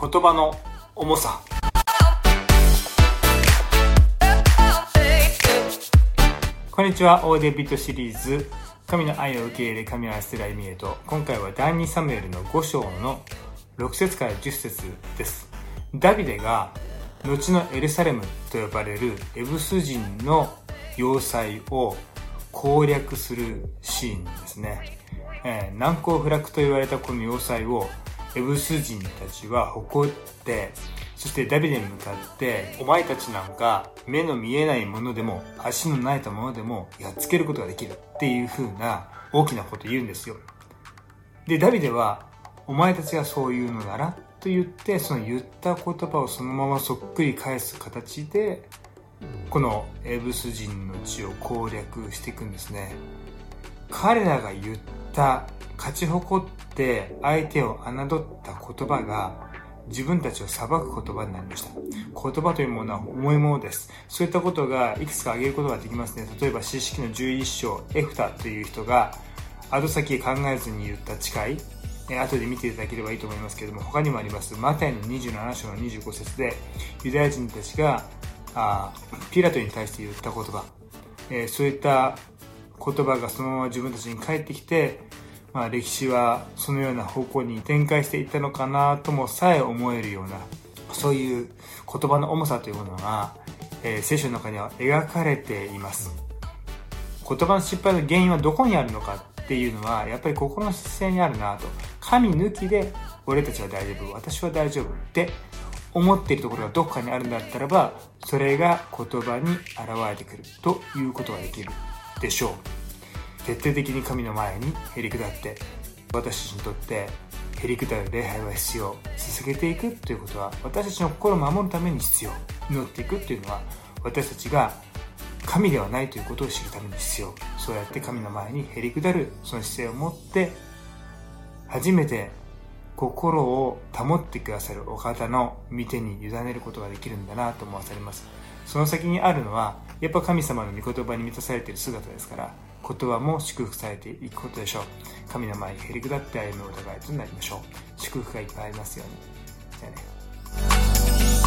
言葉の重さ。こんにちはオーディビットシリーズ。神の愛を受け入れ神を愛する歩みへと。今回は第2サムエルの5章の6節から10節です。ダビデが後のエルサレムと呼ばれるエブス人の要塞を攻略するシーンですね、えー、難攻不落と言われたこの要塞をエブス人たちは誇ってそしてダビデに向かってお前たちなんか目の見えないものでも足のないたものでもやっつけることができる。っていう風な大きなこと言うんですよ。でダビデはお前たちがそう言うのならと言ってその言った言葉をそのままそっくり返す形でこのエブス人の地を攻略していくんですね。彼らが言った勝ち誇って相手を侮った言葉が自分たちを裁く言葉になりました。言葉というものは重いものです。そういったことがいくつか挙げることができますね。例えば、詩式の11章、エフタという人が、後先考えずに言った誓い、え後で見ていただければいいと思いますけれども、他にもあります、マタイの27章の25節で、ユダヤ人たちが、あピラトに対して言った言葉、えー、そういった言葉がそのまま自分たちに返ってきて、まあ、歴史はそのような方向に展開していったのかなともさえ思えるようなそういう言葉の重さというものが、えー、聖書の中には描かれています。言葉の失敗の原因はどこにあるのかっていうのはやっぱり心の姿勢にあるなと。神抜きで俺たちは大丈夫私は大丈夫って思っているところがどこかにあるんだったらばそれが言葉に現れてくるということができるでしょう。徹底的に神の前にへり下って私たちにとってへり下る礼拝は必要。続けていくということは私たちの心を守るために必要。祈っていくというのは私たちが神ではないということを知るために必要。そうやって神の前にへり下るその姿勢を持って初めて心を保ってくださるお方の御手に委ねることができるんだなと思わされます。その先にあるのはやっぱ神様の御言葉に満たされている姿ですから言葉も祝福されていくことでしょう。神の前にへりくだって歩むお互いとなりましょう。祝福がいっぱいありますように。じゃあね。